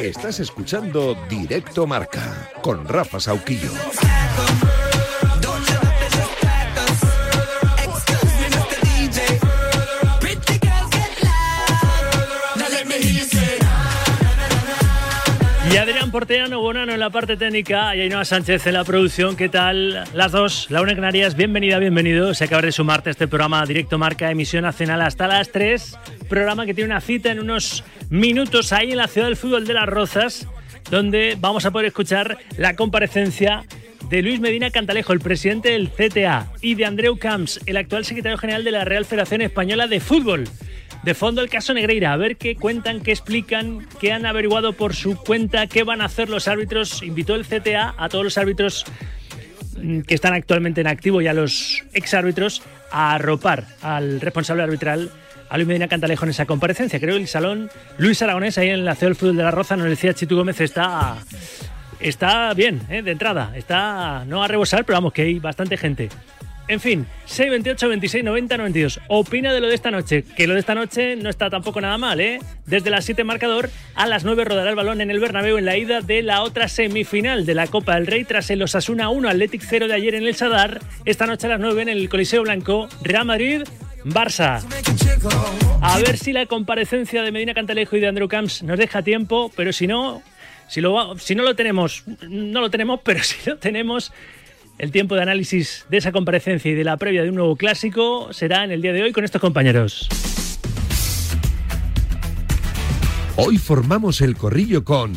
Estás escuchando Directo Marca con Rafa Sauquillo. Porteano Bonano en la parte técnica y Ainhoa Sánchez en la producción. ¿Qué tal? Las dos, la una Canarias, bienvenida, bienvenido. Se acaba de sumarte a este programa Directo Marca, emisión nacional hasta las 3. Programa que tiene una cita en unos minutos ahí en la ciudad del fútbol de Las Rozas, donde vamos a poder escuchar la comparecencia de Luis Medina Cantalejo, el presidente del CTA, y de Andreu Camps, el actual secretario general de la Real Federación Española de Fútbol. De fondo el caso Negreira, a ver qué cuentan, qué explican, qué han averiguado por su cuenta, qué van a hacer los árbitros. Invitó el CTA a todos los árbitros mm, que están actualmente en activo y a los exárbitros a arropar al responsable arbitral, a Luis Medina Cantalejo, en esa comparecencia. Creo que el salón Luis Aragonés, ahí en la CEO del Fútbol de la Roza, nos decía Chitu Gómez, está, está bien, ¿eh? de entrada. Está no a rebosar, pero vamos, que hay bastante gente. En fin, 628 26 90 92. Opina de lo de esta noche, que lo de esta noche no está tampoco nada mal, ¿eh? Desde las 7 marcador a las 9 rodará el balón en el Bernabéu en la ida de la otra semifinal de la Copa del Rey tras el Osasuna 1 Athletic 0 de ayer en el Sadar. Esta noche a las 9 en el Coliseo Blanco, Real Madrid Barça. A ver si la comparecencia de Medina Cantalejo y de Andrew Camps nos deja tiempo, pero si no, si, no lo tenemos, no lo tenemos, pero si lo tenemos, el tiempo de análisis de esa comparecencia y de la previa de un nuevo clásico será en el día de hoy con estos compañeros. Hoy formamos el corrillo con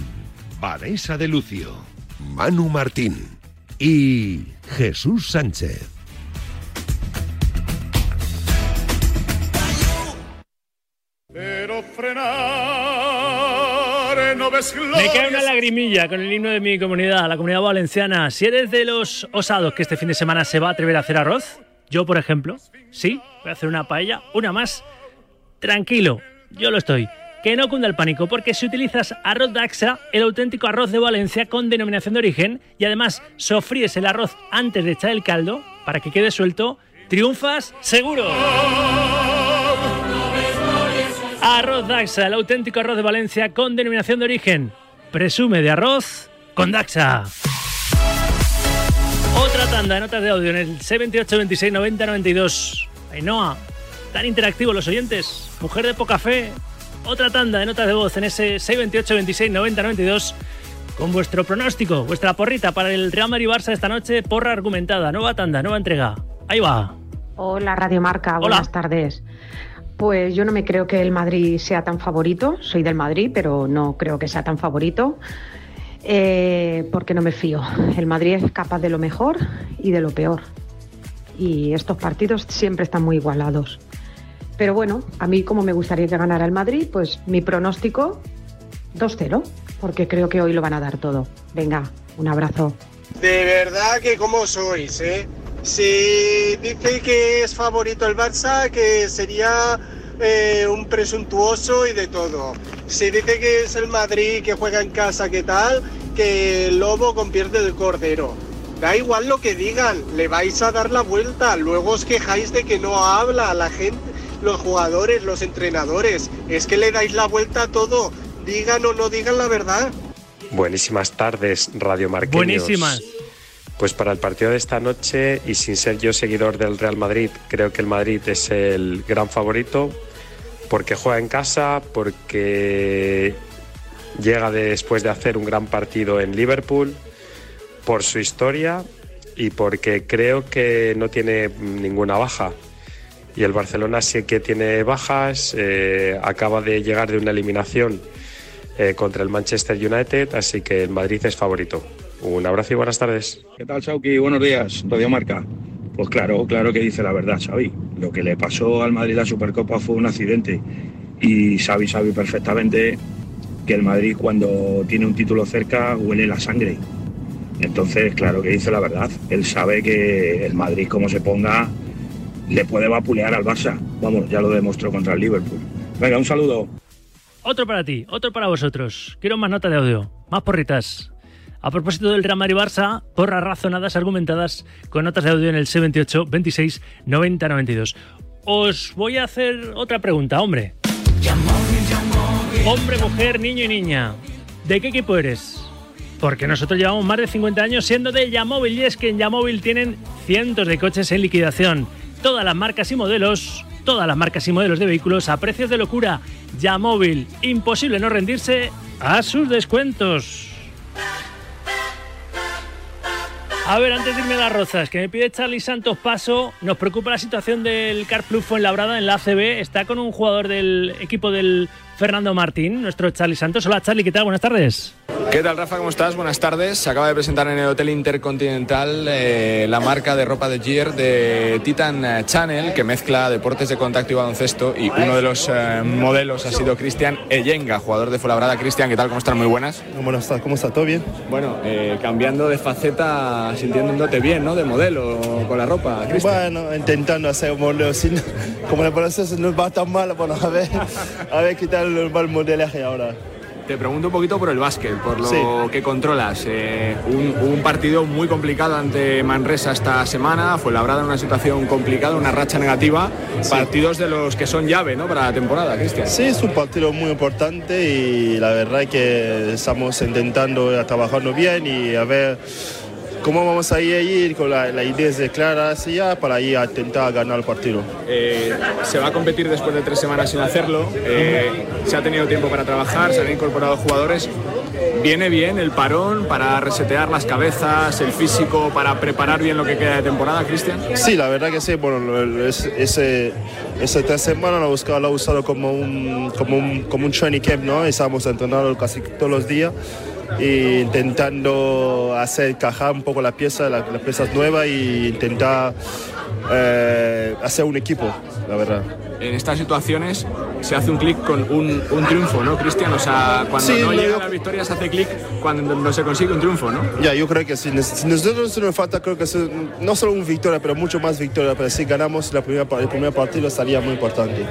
Vanessa de Lucio, Manu Martín y Jesús Sánchez. Me cae una lagrimilla con el himno de mi comunidad, la comunidad valenciana. Si eres de los osados que este fin de semana se va a atrever a hacer arroz, yo por ejemplo, sí, voy a hacer una paella, una más, tranquilo, yo lo estoy. Que no cunda el pánico, porque si utilizas arroz Daxa, el auténtico arroz de Valencia con denominación de origen, y además sofríes el arroz antes de echar el caldo, para que quede suelto, triunfas seguro. Arroz Daxa, el auténtico arroz de Valencia con denominación de origen. Presume de arroz con Daxa. Otra tanda de notas de audio en el C28 26 90 92. Ainhoa, tan interactivos los oyentes. Mujer de poca fe. Otra tanda de notas de voz en ese 628 26 90 92 con vuestro pronóstico, vuestra porrita para el Real Madrid Barça esta noche, porra argumentada, nueva tanda, nueva entrega. Ahí va. Hola Radio Marca, buenas tardes. Pues yo no me creo que el Madrid sea tan favorito, soy del Madrid, pero no creo que sea tan favorito, eh, porque no me fío. El Madrid es capaz de lo mejor y de lo peor. Y estos partidos siempre están muy igualados. Pero bueno, a mí como me gustaría que ganara el Madrid, pues mi pronóstico 2-0, porque creo que hoy lo van a dar todo. Venga, un abrazo. De verdad que como sois, ¿eh? Si dice que es favorito el Barça, que sería eh, un presuntuoso y de todo. Si dice que es el Madrid, que juega en casa, que tal, que el lobo convierte el cordero. Da igual lo que digan, le vais a dar la vuelta. Luego os quejáis de que no habla la gente, los jugadores, los entrenadores. Es que le dais la vuelta a todo. Digan o no digan la verdad. Buenísimas tardes, Radio Marqueños. Buenísimas. Pues para el partido de esta noche, y sin ser yo seguidor del Real Madrid, creo que el Madrid es el gran favorito, porque juega en casa, porque llega después de hacer un gran partido en Liverpool, por su historia y porque creo que no tiene ninguna baja. Y el Barcelona sí que tiene bajas, eh, acaba de llegar de una eliminación eh, contra el Manchester United, así que el Madrid es favorito. Un abrazo y buenas tardes. ¿Qué tal, Sauki? Buenos días, Radio Marca. Pues claro, claro que dice la verdad, Xavi. Lo que le pasó al Madrid la Supercopa fue un accidente. Y Xavi sabe perfectamente que el Madrid cuando tiene un título cerca huele la sangre. Entonces, claro que dice la verdad. Él sabe que el Madrid, como se ponga, le puede vapulear al Barça. Vamos, ya lo demostró contra el Liverpool. Venga, un saludo. Otro para ti, otro para vosotros. Quiero más nota de audio, más porritas. A propósito del Real Madrid Barça, porras razonadas, argumentadas, con notas de audio en el C28 26 90 92. Os voy a hacer otra pregunta, hombre. Hombre, mujer, niño y niña. ¿De qué equipo eres? Porque nosotros llevamos más de 50 años siendo de Yamóvil y es que en Yamóvil tienen cientos de coches en liquidación. Todas las marcas y modelos, todas las marcas y modelos de vehículos a precios de locura. Yamóvil, imposible no rendirse a sus descuentos. A ver, antes de irme a las rozas, que me pide Charlie Santos paso, nos preocupa la situación del Car Club Fuenlabrada en la ACB. Está con un jugador del equipo del Fernando Martín, nuestro Charlie Santos. Hola Charlie, ¿qué tal? Buenas tardes. ¿Qué tal Rafa? ¿Cómo estás? Buenas tardes. Se acaba de presentar en el Hotel Intercontinental eh, la marca de ropa de Gier de Titan Channel que mezcla deportes de contacto y baloncesto y uno de los eh, modelos ha sido Cristian Eyenga, jugador de Fuenlabrada. Cristian, ¿qué tal? ¿Cómo estás? Muy buenas. Buenas tardes, ¿cómo está? ¿Todo bien? Bueno, eh, cambiando de faceta, sintiéndote bien, ¿no? De modelo con la ropa, Cristian. Bueno, intentando hacer un modelo, como el proceso no va tan mal, bueno, a ver, a ver qué tal va el modelaje ahora. Te pregunto un poquito por el básquet, por lo que controlas. Eh, un, partido muy complicado ante Manresa esta semana, fue labrada en una situación complicada, una racha negativa. Partidos de los que son llave ¿no? para la temporada, Cristian. Sí, es un partido muy importante y la verdad es que estamos intentando trabajarnos bien y a ver cómo vamos a ir con la, la idea de clara ya para ir a intentar ganar el partido. Eh, se va a competir después de tres semanas sin hacerlo, eh, se ha tenido tiempo para trabajar, se han incorporado jugadores. Viene bien el parón para resetear las cabezas, el físico, para preparar bien lo que queda de temporada, Cristian. Sí, la verdad que sí. Bueno, ese, tres semanas lo he usado como un, como un, como un training camp, ¿no? Estamos entrenando casi todos los días e intentando hacer encajar un poco la pieza, las, piezas nuevas e intentar eh, hacer un equipo, la verdad en estas situaciones se hace un clic con un, triunfo, ¿no, Cristian? O sea, cuando no llega la victoria se hace clic cuando no se consigue un triunfo, ¿no? Ya, yo creo que si, nosotros nos falta, creo que no solo un victoria, pero mucho más victoria, pero si ganamos la primera, el primer partido sería muy importante.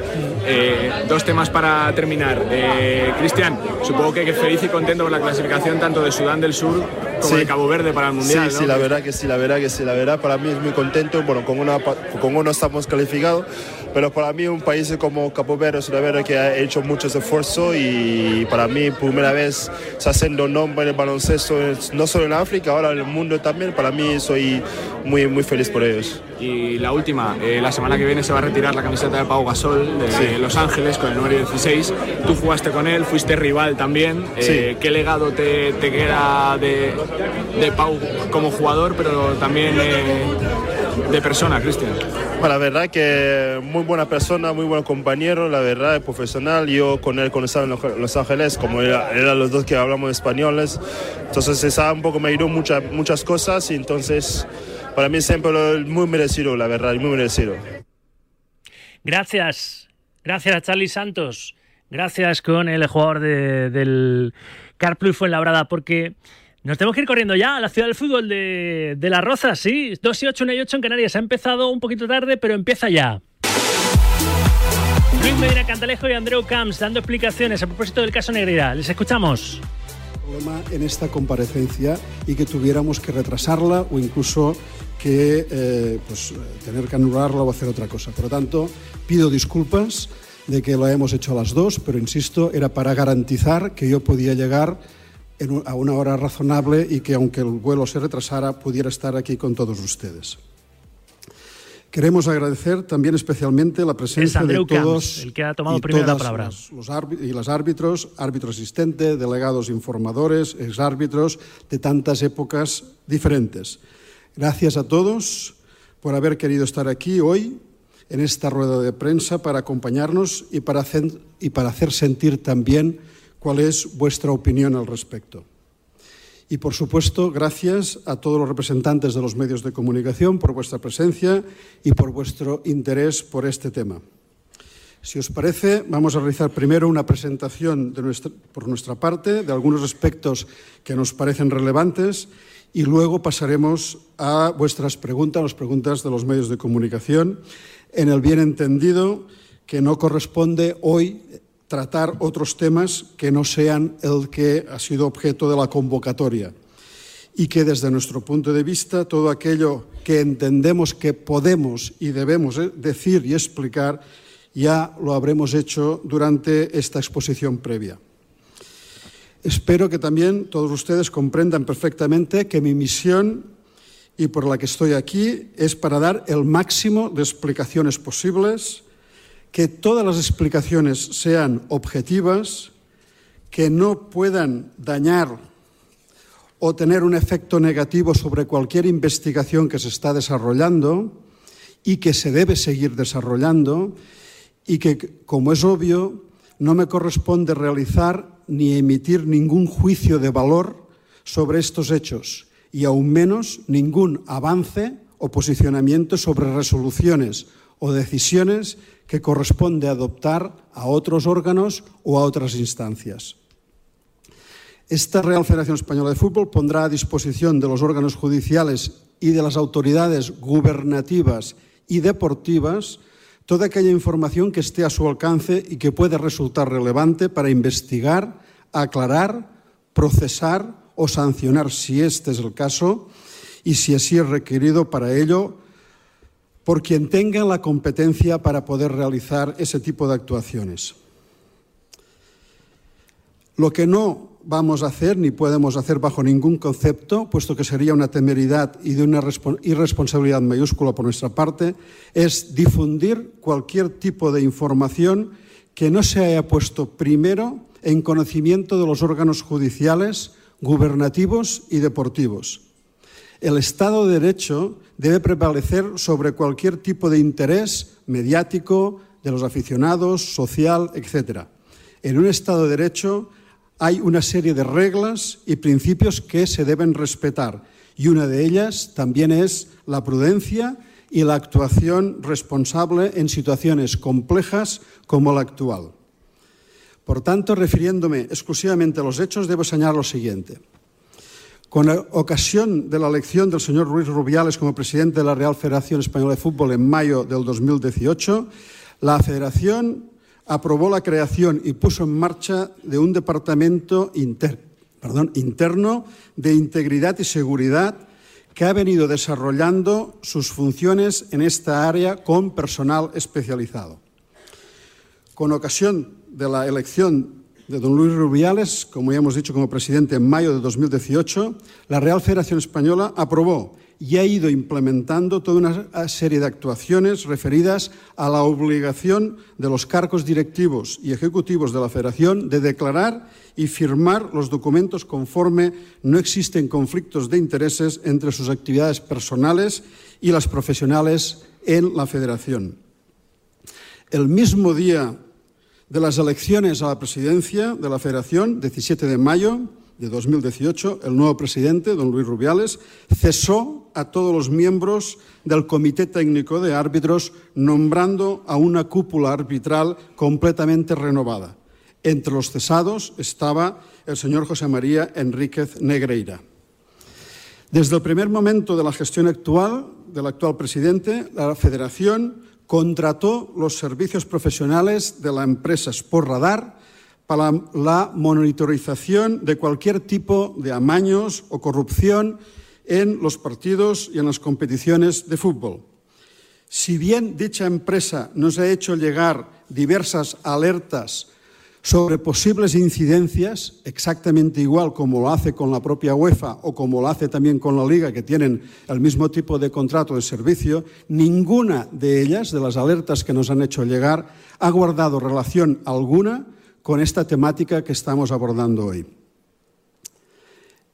Eh, dos temas para terminar. Eh, Cristian, supongo que feliz y contento con la clasificación tanto de Sudán del Sur como de Cabo Verde para el Mundial. Sí, sí, la verdad que sí, la verdad que sí, la verdad para mí es muy contento. Bueno, con, una, con uno estamos calificados pero para mí un país como Cabo Verde es una verdad que ha hecho muchos esfuerzos y para mí primera vez está haciendo nombre en el baloncesto, no solo en África, ahora en el mundo también. Para mí soy muy, muy feliz por ellos. Y la última, eh, la semana que viene se va a retirar la camiseta de Pau Gasol de Los Ángeles con el número 16. Tú jugaste con él, fuiste rival también. Eh, ¿Qué legado te, te queda de, de, Pau como jugador, pero también eh, de persona, Cristian? Bueno, la verdad que muy buena persona, muy buen compañero, la verdad, profesional. Yo con él estaba en Los Ángeles, como eran los dos que hablamos españoles, entonces estaba un poco, me ayudó muchas, muchas cosas y entonces para mí siempre muy merecido, la verdad, muy merecido. Gracias, gracias a Charlie Santos, gracias con el jugador de, del Carplus Fuenlabrada, porque nos tenemos que ir corriendo ya a la ciudad del fútbol de, de Las Rozas, sí. 2 y 8, 1 y 8 en Canarias. Ha empezado un poquito tarde, pero empieza ya. Luis Medina Cantalejo y Andreu Camps dando explicaciones a propósito del caso Negrera. Les escuchamos. Problema en esta comparecencia y que tuviéramos que retrasarla o incluso que eh, pues, tener que anularla o hacer otra cosa. Por lo tanto, pido disculpas de que lo hemos hecho a las dos, pero insisto, era para garantizar que yo podía llegar a una hora razonable y que aunque el vuelo se retrasara pudiera estar aquí con todos ustedes. Queremos agradecer también especialmente la presencia de todos el que ha tomado y la palabra. Los, los y las árbitros, árbitro asistente, delegados informadores, exárbitros de tantas épocas diferentes. Gracias a todos por haber querido estar aquí hoy en esta rueda de prensa para acompañarnos y para hacer, y para hacer sentir también cuál es vuestra opinión al respecto. Y, por supuesto, gracias a todos los representantes de los medios de comunicación por vuestra presencia y por vuestro interés por este tema. Si os parece, vamos a realizar primero una presentación de nuestra, por nuestra parte de algunos aspectos que nos parecen relevantes y luego pasaremos a vuestras preguntas, las preguntas de los medios de comunicación, en el bien entendido que no corresponde hoy tratar otros temas que no sean el que ha sido objeto de la convocatoria y que desde nuestro punto de vista todo aquello que entendemos que podemos y debemos eh, decir y explicar ya lo habremos hecho durante esta exposición previa. Espero que también todos ustedes comprendan perfectamente que mi misión y por la que estoy aquí es para dar el máximo de explicaciones posibles, que todas las explicaciones sean objetivas, que no puedan dañar o tener un efecto negativo sobre cualquier investigación que se está desarrollando y que se debe seguir desarrollando y que, como es obvio, no me corresponde realizar ni emitir ningún juicio de valor sobre estos hechos y aún menos ningún avance o posicionamiento sobre resoluciones o decisiones que corresponde adoptar a otros órganos o a otras instancias. Esta Real Federación Española de Fútbol pondrá a disposición de los órganos judiciales y de las autoridades gubernativas y deportivas toda aquella información que esté a su alcance y que pueda resultar relevante para investigar, aclarar, procesar o sancionar, si este es el caso, y si así es requerido para ello, por quien tenga la competencia para poder realizar ese tipo de actuaciones. Lo que no vamos a hacer ni podemos hacer bajo ningún concepto, puesto que sería una temeridad y de una irresponsabilidad mayúscula por nuestra parte, es difundir cualquier tipo de información que no se haya puesto primero en conocimiento de los órganos judiciales, gubernativos y deportivos. El Estado de Derecho debe prevalecer sobre cualquier tipo de interés mediático de los aficionados, social, etc. En un Estado de Derecho hay una serie de reglas y principios que se deben respetar y una de ellas también es la prudencia y la actuación responsable en situaciones complejas como la actual. Por tanto, refiriéndome exclusivamente a los hechos, debo señalar lo siguiente. Con ocasión de la elección del señor Ruiz Rubiales como presidente de la Real Federación Española de Fútbol en mayo del 2018, la Federación aprobó la creación y puso en marcha de un departamento interno de integridad y seguridad que ha venido desarrollando sus funciones en esta área con personal especializado. Con ocasión de la elección de don Luis Rubiales, como ya hemos dicho como presidente en mayo de 2018, la Real Federación Española aprobó y ha ido implementando toda una serie de actuaciones referidas a la obligación de los cargos directivos y ejecutivos de la Federación de declarar y firmar los documentos conforme no existen conflictos de intereses entre sus actividades personales y las profesionales en la Federación. El mismo día de las elecciones a la presidencia de la Federación, 17 de mayo, de 2018, el nuevo presidente, don Luis Rubiales, cesó a todos los miembros del Comité Técnico de Árbitros, nombrando a una cúpula arbitral completamente renovada. Entre los cesados estaba el señor José María Enríquez Negreira. Desde el primer momento de la gestión actual del actual presidente, la Federación contrató los servicios profesionales de la empresa Sport Radar para la monitorización de cualquier tipo de amaños o corrupción en los partidos y en las competiciones de fútbol. Si bien dicha empresa nos ha hecho llegar diversas alertas sobre posibles incidencias, exactamente igual como lo hace con la propia UEFA o como lo hace también con la Liga, que tienen el mismo tipo de contrato de servicio, ninguna de ellas, de las alertas que nos han hecho llegar, ha guardado relación alguna con esta temática que estamos abordando hoy.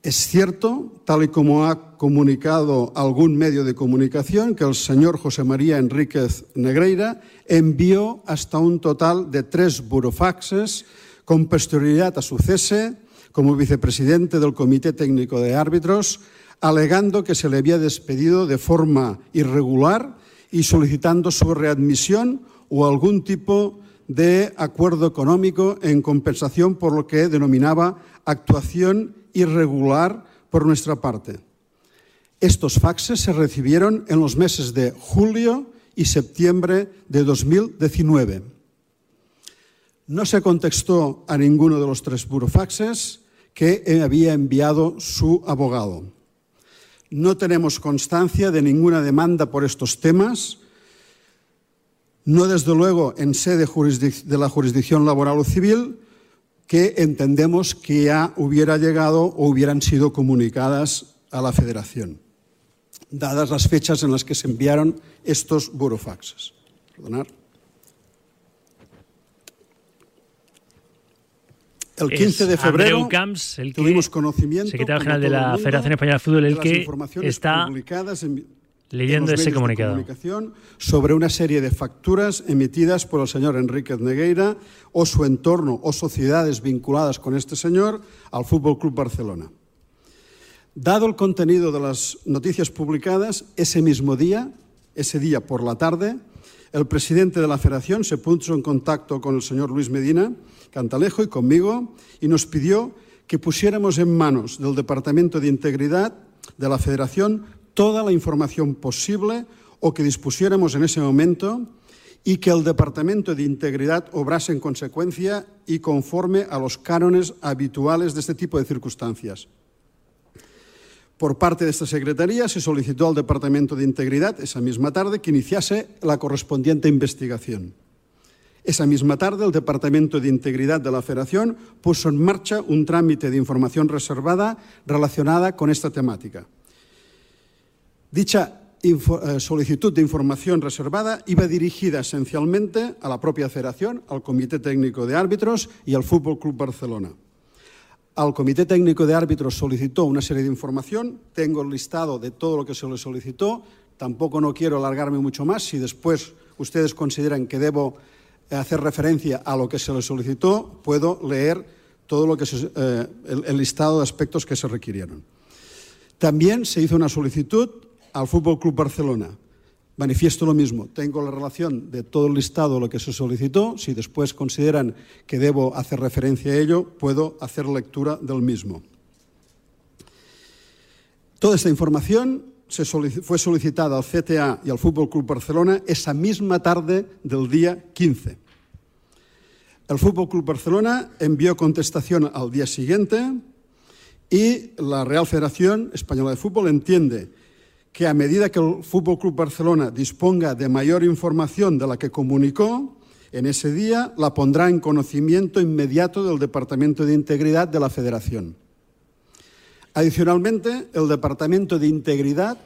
Es cierto, tal y como ha comunicado algún medio de comunicación, que el señor José María Enríquez Negreira envió hasta un total de tres burofaxes con posterioridad a su cese como vicepresidente del Comité Técnico de Árbitros, alegando que se le había despedido de forma irregular y solicitando su readmisión o algún tipo de acuerdo económico en compensación por lo que denominaba actuación irregular por nuestra parte. Estos faxes se recibieron en los meses de julio y septiembre de 2019. No se contestó a ninguno de los tres burofaxes que había enviado su abogado. No tenemos constancia de ninguna demanda por estos temas no desde luego en sede de la jurisdicción laboral o civil, que entendemos que ya hubiera llegado o hubieran sido comunicadas a la Federación, dadas las fechas en las que se enviaron estos burofaxes. Perdonar. El 15 de febrero Camps, el tuvimos conocimiento, secretario general de la Federación Española de Fútbol, el que está leyendo ese comunicado. sobre una serie de facturas emitidas por el señor Enríquez Negueira o su entorno o sociedades vinculadas con este señor al Fútbol Club Barcelona. Dado el contenido de las noticias publicadas, ese mismo día, ese día por la tarde, el presidente de la Federación se puso en contacto con el señor Luis Medina Cantalejo y conmigo y nos pidió que pusiéramos en manos del Departamento de Integridad de la Federación toda la información posible o que dispusiéramos en ese momento y que el Departamento de Integridad obrase en consecuencia y conforme a los cánones habituales de este tipo de circunstancias. Por parte de esta Secretaría se solicitó al Departamento de Integridad esa misma tarde que iniciase la correspondiente investigación. Esa misma tarde, el Departamento de Integridad de la Federación puso en marcha un trámite de información reservada relacionada con esta temática. Dicha eh, solicitud de información reservada iba dirigida esencialmente a la propia Federación, al Comité Técnico de Árbitros y al Fútbol Club Barcelona. Al Comité Técnico de Árbitros solicitó una serie de información, tengo el listado de todo lo que se le solicitó, tampoco no quiero alargarme mucho más, si después ustedes consideran que debo hacer referencia a lo que se le solicitó, puedo leer todo lo que eh, el, listado de aspectos que se requirieron. También se hizo una solicitud al Fútbol Club Barcelona. Manifiesto lo mismo. Tengo la relación de todo el listado lo que se solicitó. Si después consideran que debo hacer referencia a ello, puedo hacer lectura del mismo. Toda esta información fue solicitada al CTA y al Fútbol Club Barcelona esa misma tarde del día 15. El Fútbol Club Barcelona envió contestación al día siguiente y la Real Federación Española de Fútbol entiende que a medida que el Fútbol Club Barcelona disponga de mayor información de la que comunicó, en ese día la pondrá en conocimiento inmediato del Departamento de Integridad de la Federación. Adicionalmente, el Departamento de Integridad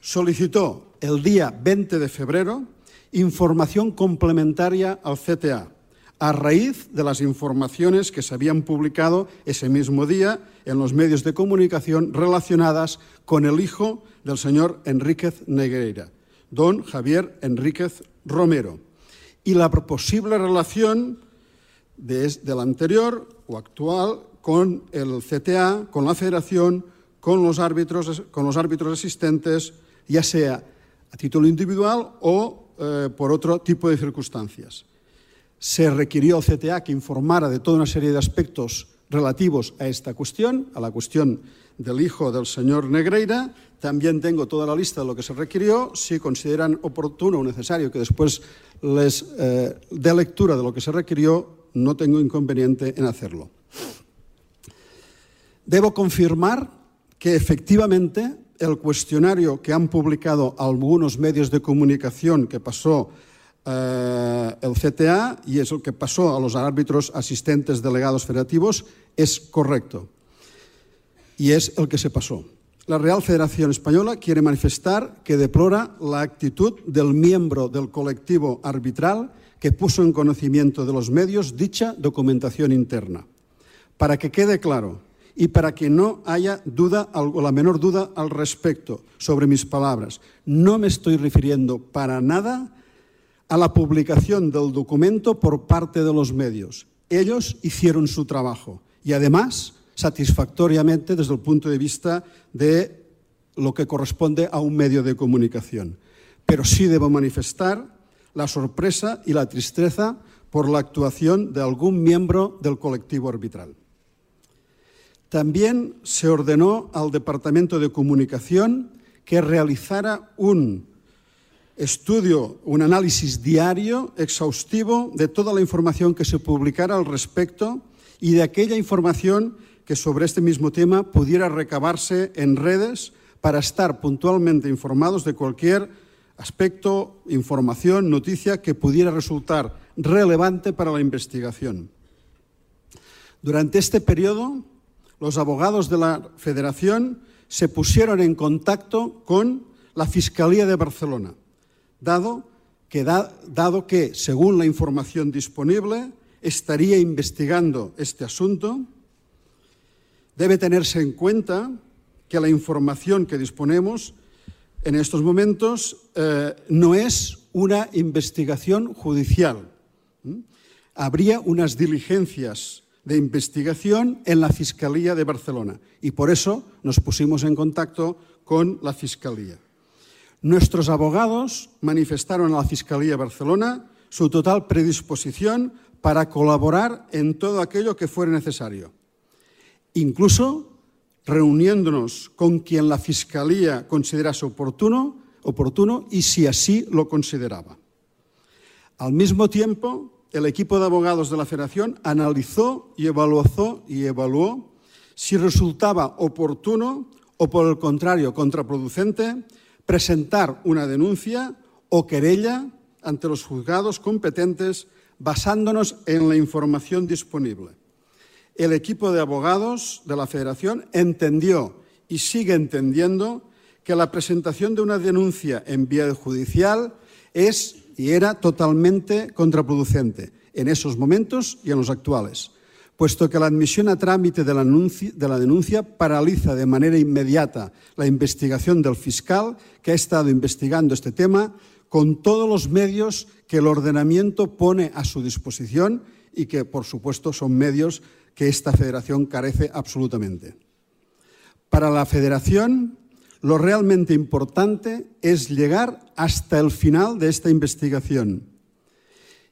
solicitó el día 20 de febrero información complementaria al CTA a raíz de las informaciones que se habían publicado ese mismo día en los medios de comunicación relacionadas con el hijo del señor Enríquez Negreira, don Javier Enríquez Romero, y la posible relación de, del anterior o actual con el CTA, con la Federación, con los árbitros, con los árbitros asistentes, ya sea a título individual o eh, por otro tipo de circunstancias. Se requirió al CTA que informara de toda una serie de aspectos relativos a esta cuestión, a la cuestión del hijo del señor Negreira. También tengo toda la lista de lo que se requirió. Si consideran oportuno o necesario que después les eh, dé lectura de lo que se requirió, no tengo inconveniente en hacerlo. Debo confirmar que efectivamente el cuestionario que han publicado algunos medios de comunicación que pasó eh, el CTA y es el que pasó a los árbitros asistentes delegados federativos es correcto. Y es el que se pasó. La Real Federación Española quiere manifestar que deplora la actitud del miembro del colectivo arbitral que puso en conocimiento de los medios dicha documentación interna. Para que quede claro, y para que no haya duda o la menor duda al respecto sobre mis palabras. No me estoy refiriendo para nada a la publicación del documento por parte de los medios. Ellos hicieron su trabajo y además satisfactoriamente desde el punto de vista de lo que corresponde a un medio de comunicación. Pero sí debo manifestar la sorpresa y la tristeza por la actuación de algún miembro del colectivo arbitral. También se ordenó al Departamento de Comunicación que realizara un estudio, un análisis diario, exhaustivo, de toda la información que se publicara al respecto y de aquella información que sobre este mismo tema pudiera recabarse en redes para estar puntualmente informados de cualquier aspecto, información, noticia que pudiera resultar relevante para la investigación. Durante este periodo, los abogados de la Federación se pusieron en contacto con la Fiscalía de Barcelona, dado que, dado que según la información disponible, estaría investigando este asunto, debe tenerse en cuenta que la información que disponemos en estos momentos eh, no es una investigación judicial. Habría unas diligencias de investigación en la Fiscalía de Barcelona y por eso nos pusimos en contacto con la Fiscalía. Nuestros abogados manifestaron a la Fiscalía de Barcelona su total predisposición para colaborar en todo aquello que fuera necesario, incluso reuniéndonos con quien la Fiscalía considerase oportuno, oportuno y si así lo consideraba. Al mismo tiempo, el equipo de abogados de la Federación analizó y y evaluó si resultaba oportuno o, por el contrario, contraproducente presentar una denuncia o querella ante los juzgados competentes basándonos en la información disponible. El equipo de abogados de la Federación entendió y sigue entendiendo que la presentación de una denuncia en vía judicial es y era totalmente contraproducente en esos momentos y en los actuales, puesto que la admisión a trámite de la, de la, denuncia paraliza de manera inmediata la investigación del fiscal que ha estado investigando este tema con todos los medios que el ordenamiento pone a su disposición y que, por supuesto, son medios que esta federación carece absolutamente. Para la federación, lo realmente importante es llegar hasta el final de esta investigación,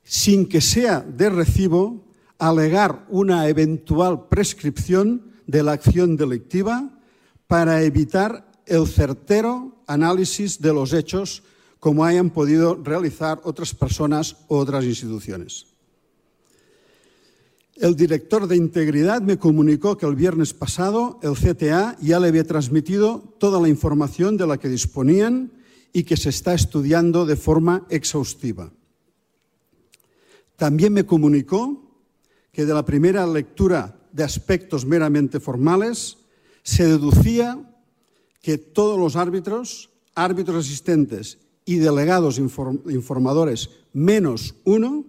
sin que sea de recibo alegar una eventual prescripción de la acción delictiva para evitar el certero análisis de los hechos como hayan podido realizar otras personas u otras instituciones. El director de Integridad me comunicó que el viernes pasado el CTA ya le había transmitido toda la información de la que disponían y que se está estudiando de forma exhaustiva. También me comunicó que de la primera lectura de aspectos meramente formales se deducía que todos los árbitros, árbitros asistentes y delegados informadores menos uno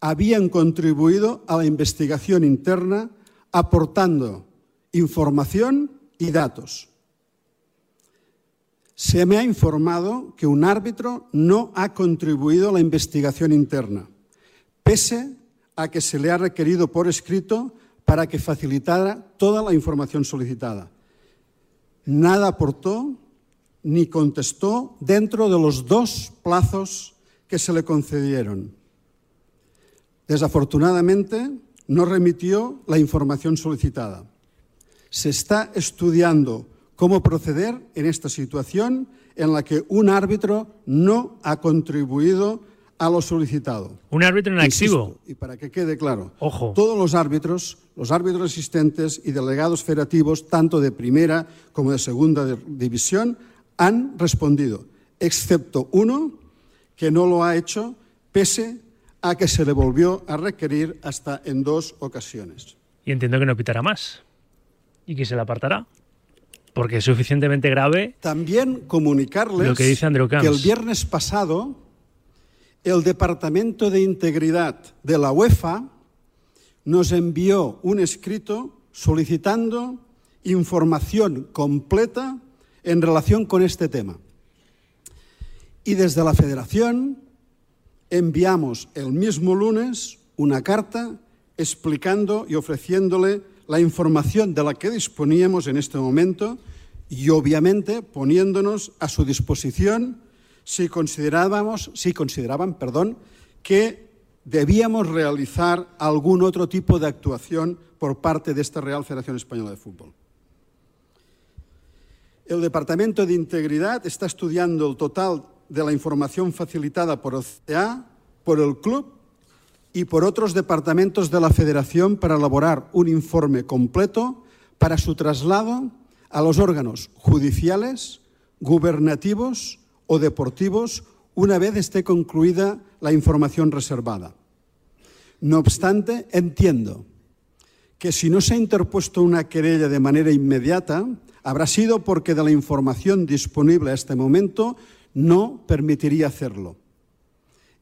habían contribuido a la investigación interna aportando información y datos. Se me ha informado que un árbitro no ha contribuido a la investigación interna, pese a que se le ha requerido por escrito para que facilitara toda la información solicitada. Nada aportó ni contestó dentro de los dos plazos que se le concedieron. Desafortunadamente, no remitió la información solicitada. Se está estudiando cómo proceder en esta situación en la que un árbitro no ha contribuido a lo solicitado. Un árbitro inactivo. y para que quede claro, Ojo. todos los árbitros, los árbitros asistentes y delegados federativos, tanto de primera como de segunda división, han respondido, excepto uno que no lo ha hecho pese a que se le volvió a requerir hasta en dos ocasiones. Y entiendo que no pitará más y que se le apartará. Porque es suficientemente grave. También comunicarles lo que, dice que el viernes pasado el Departamento de Integridad de la UEFA nos envió un escrito solicitando información completa en relación con este tema. Y desde la Federación enviamos el mismo lunes una carta explicando y ofreciéndole la información de la que disponíamos en este momento y obviamente poniéndonos a su disposición si considerábamos, si consideraban, perdón, que debíamos realizar algún otro tipo de actuación por parte de esta Real Federación Española de Fútbol. El Departamento de Integridad está estudiando el total de la información facilitada por el CA, por el club y por otros departamentos de la Federación para elaborar un informe completo para su traslado a los órganos judiciales, gubernativos o deportivos una vez esté concluida la información reservada. No obstante, entiendo que si no se ha interpuesto una querella de manera inmediata, habrá sido porque de la información disponible a este momento no permitiría hacerlo.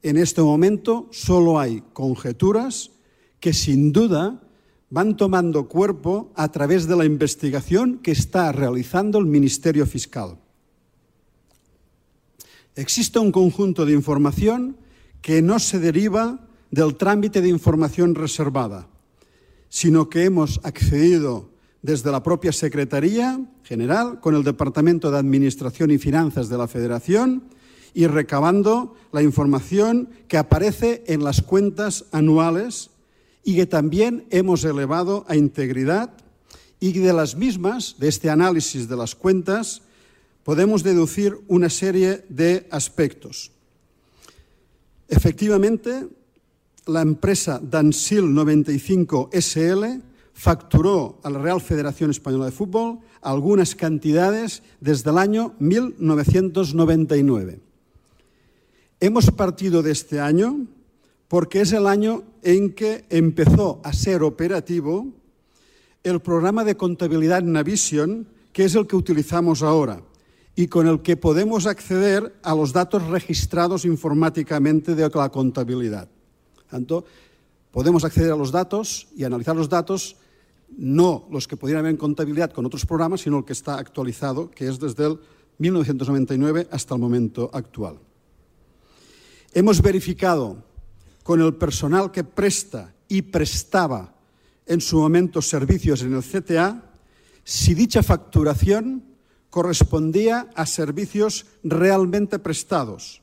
En este momento solo hay conjeturas que sin duda van tomando cuerpo a través de la investigación que está realizando el Ministerio Fiscal. Existe un conjunto de información que no se deriva del trámite de información reservada, sino que hemos accedido desde la propia Secretaría General con el Departamento de Administración y Finanzas de la Federación y recabando la información que aparece en las cuentas anuales y que también hemos elevado a integridad y de las mismas, de este análisis de las cuentas, podemos deducir una serie de aspectos. Efectivamente, la empresa Dansil 95 SL facturó a la Real Federación Española de Fútbol algunas cantidades desde el año 1999. Hemos partido de este año porque es el año en que empezó a ser operativo el programa de contabilidad Navision, que es el que utilizamos ahora y con el que podemos acceder a los datos registrados informáticamente de la contabilidad. Tanto, podemos acceder a los datos y analizar los datos, no los que pudieran haber en contabilidad con otros programas, sino el que está actualizado, que es desde el 1999 hasta el momento actual. Hemos verificado con el personal que presta y prestaba en su momento servicios en el CTA si dicha facturación correspondía a servicios realmente prestados.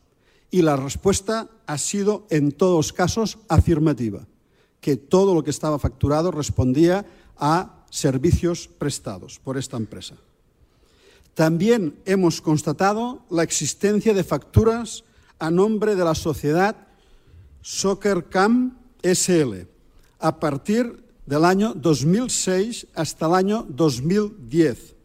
Y la respuesta ha sido en todos casos afirmativa, que todo lo que estaba facturado respondía a servicios prestados por esta empresa. También hemos constatado la existencia de facturas a nombre de la sociedad Soccer Camp SL a partir del año 2006 hasta el año 2010.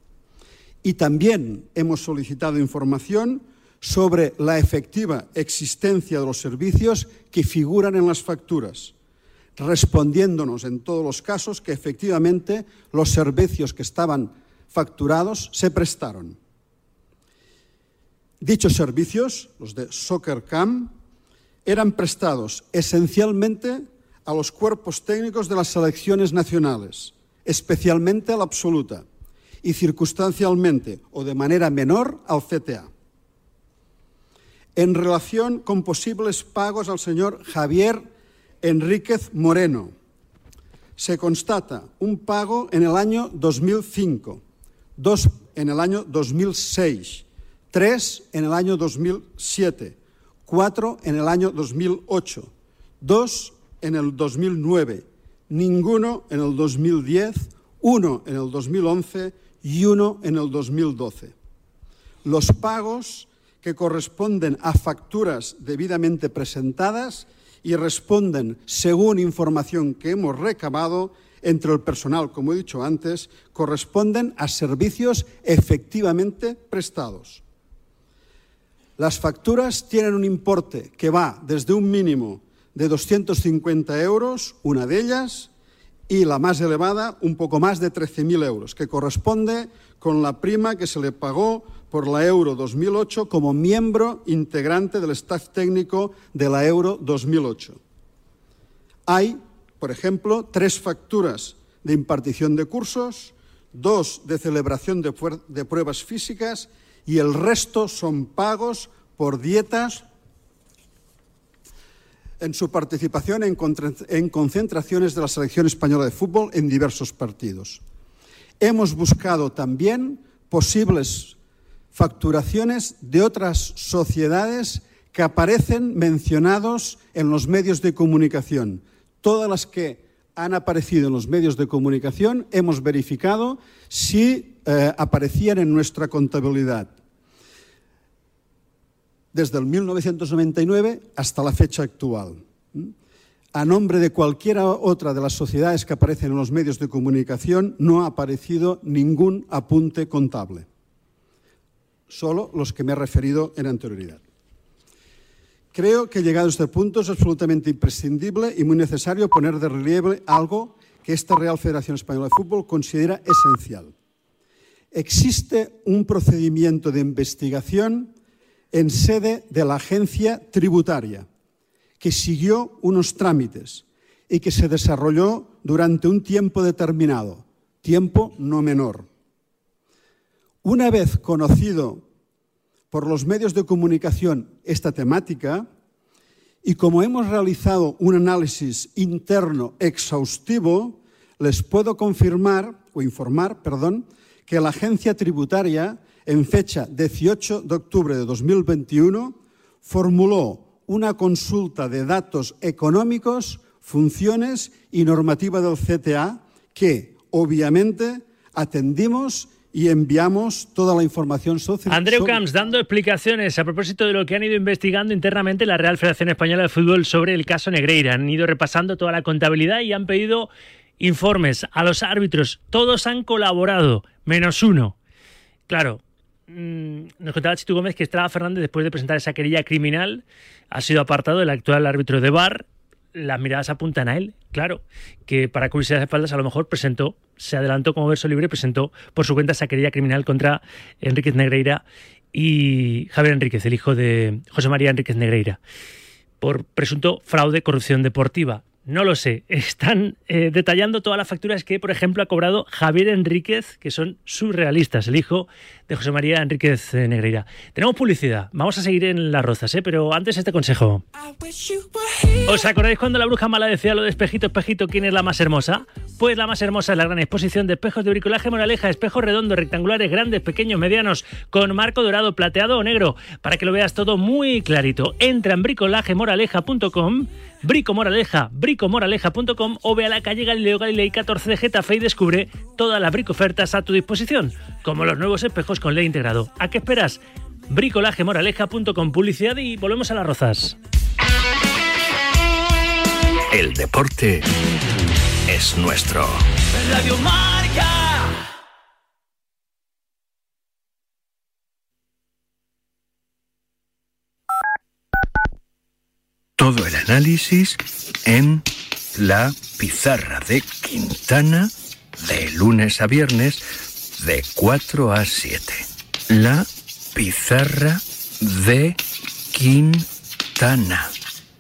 Y también hemos solicitado información sobre la efectiva existencia de los servicios que figuran en las facturas, respondiéndonos en todos los casos que efectivamente los servicios que estaban facturados se prestaron. Dichos servicios, los de Soccer Camp, eran prestados esencialmente a los cuerpos técnicos de las selecciones nacionales, especialmente a la absoluta, y circunstancialmente o de manera menor al CTA. En relación con posibles pagos al señor Javier Enríquez Moreno, se constata un pago en el año 2005, dos en el año 2006, tres en el año 2007, cuatro en el año 2008, dos en el 2009, ninguno en el 2010, uno en el 2011 y uno en el 2012. Los pagos que corresponden a facturas debidamente presentadas y responden, según información que hemos recabado entre el personal, como he dicho antes, corresponden a servicios efectivamente prestados. Las facturas tienen un importe que va desde un mínimo de 250 euros, una de ellas, y la más elevada, un poco más de 13.000 euros, que corresponde con la prima que se le pagó por la Euro 2008 como miembro integrante del staff técnico de la Euro 2008. Hay, por ejemplo, tres facturas de impartición de cursos, dos de celebración de, pruebas físicas y el resto son pagos por dietas en su participación en, concentraciones de la selección española de fútbol en diversos partidos. Hemos buscado también posibles facturaciones de otras sociedades que aparecen mencionados en los medios de comunicación. Todas las que han aparecido en los medios de comunicación hemos verificado si eh, aparecían en nuestra contabilidad desde el 1999 hasta la fecha actual. A nombre de cualquiera otra de las sociedades que aparecen en los medios de comunicación, no ha aparecido ningún apunte contable. Solo los que me he referido en anterioridad. Creo que llegado a este punto es absolutamente imprescindible y muy necesario poner de relieve algo que esta Real Federación Española de Fútbol considera esencial. Existe un procedimiento de investigación en sede de la agencia tributaria que siguió unos trámites y que se desarrolló durante un tiempo determinado, tiempo no menor. Una vez conocido por los medios de comunicación esta temática, y como hemos realizado un análisis interno exhaustivo, les puedo confirmar o informar, perdón, que la agencia tributaria en fecha 18 de octubre de 2021 formuló una consulta de datos económicos, funciones y normativa del CTA que, obviamente, atendimos y enviamos toda la información social. Andreu Camps dando explicaciones a propósito de lo que han ido investigando internamente la Real Federación Española de Fútbol sobre el caso Negreira. Han ido repasando toda la contabilidad y han pedido informes a los árbitros. Todos han colaborado, menos uno. Claro, mm, nos contaba Chitu Gómez que Estrada Fernández, después de presentar esa querella criminal, ha sido apartado del actual árbitro de VAR. Las miradas apuntan a él, claro, que para cubrirse las espaldas a lo mejor presentó se adelantó como verso libre presentó por su cuenta esa querella criminal contra Enríquez Negreira y Javier Enríquez, el hijo de José María Enríquez Negreira, por presunto fraude, corrupción deportiva. No lo sé. Están eh, detallando todas las facturas que, por ejemplo, ha cobrado Javier Enríquez, que son surrealistas, el hijo de José María Enríquez eh, Negreira. Tenemos publicidad. Vamos a seguir en las rozas, ¿eh? pero antes este consejo. ¿Os acordáis cuando la bruja mala decía lo de espejito, espejito, quién es la más hermosa? Pues la más hermosa es la gran exposición de espejos de bricolaje moraleja, espejos redondos, rectangulares, grandes, pequeños, medianos, con marco dorado, plateado o negro, para que lo veas todo muy clarito. Entra en bricolajemoraleja.com Brico Moraleja, bricomoraleja.com o ve a la calle Galileo Galilei 14 de Getafe y descubre todas las bricofertas a tu disposición, como los nuevos espejos con ley integrado. ¿A qué esperas? bricolajemoraleja.com Publicidad y volvemos a las rozas. El deporte es nuestro. Radio Todo el análisis en la pizarra de Quintana de lunes a viernes de 4 a 7. La pizarra de Quintana.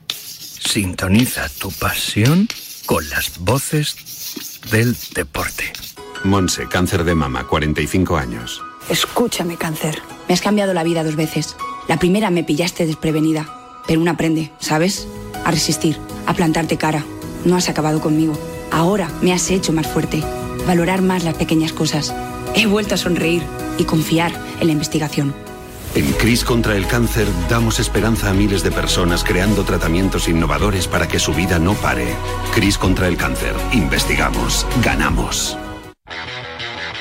Sintoniza tu pasión con las voces del deporte. Monse, cáncer de mama, 45 años. Escúchame, cáncer. Me has cambiado la vida dos veces. La primera me pillaste desprevenida pero uno aprende, ¿sabes? A resistir, a plantarte cara. No has acabado conmigo. Ahora me has hecho más fuerte. Valorar más las pequeñas cosas. He vuelto a sonreír y confiar en la investigación. En CRIS contra el cáncer damos esperanza a miles de personas creando tratamientos innovadores para que su vida no pare. CRIS contra el cáncer. Investigamos. Ganamos.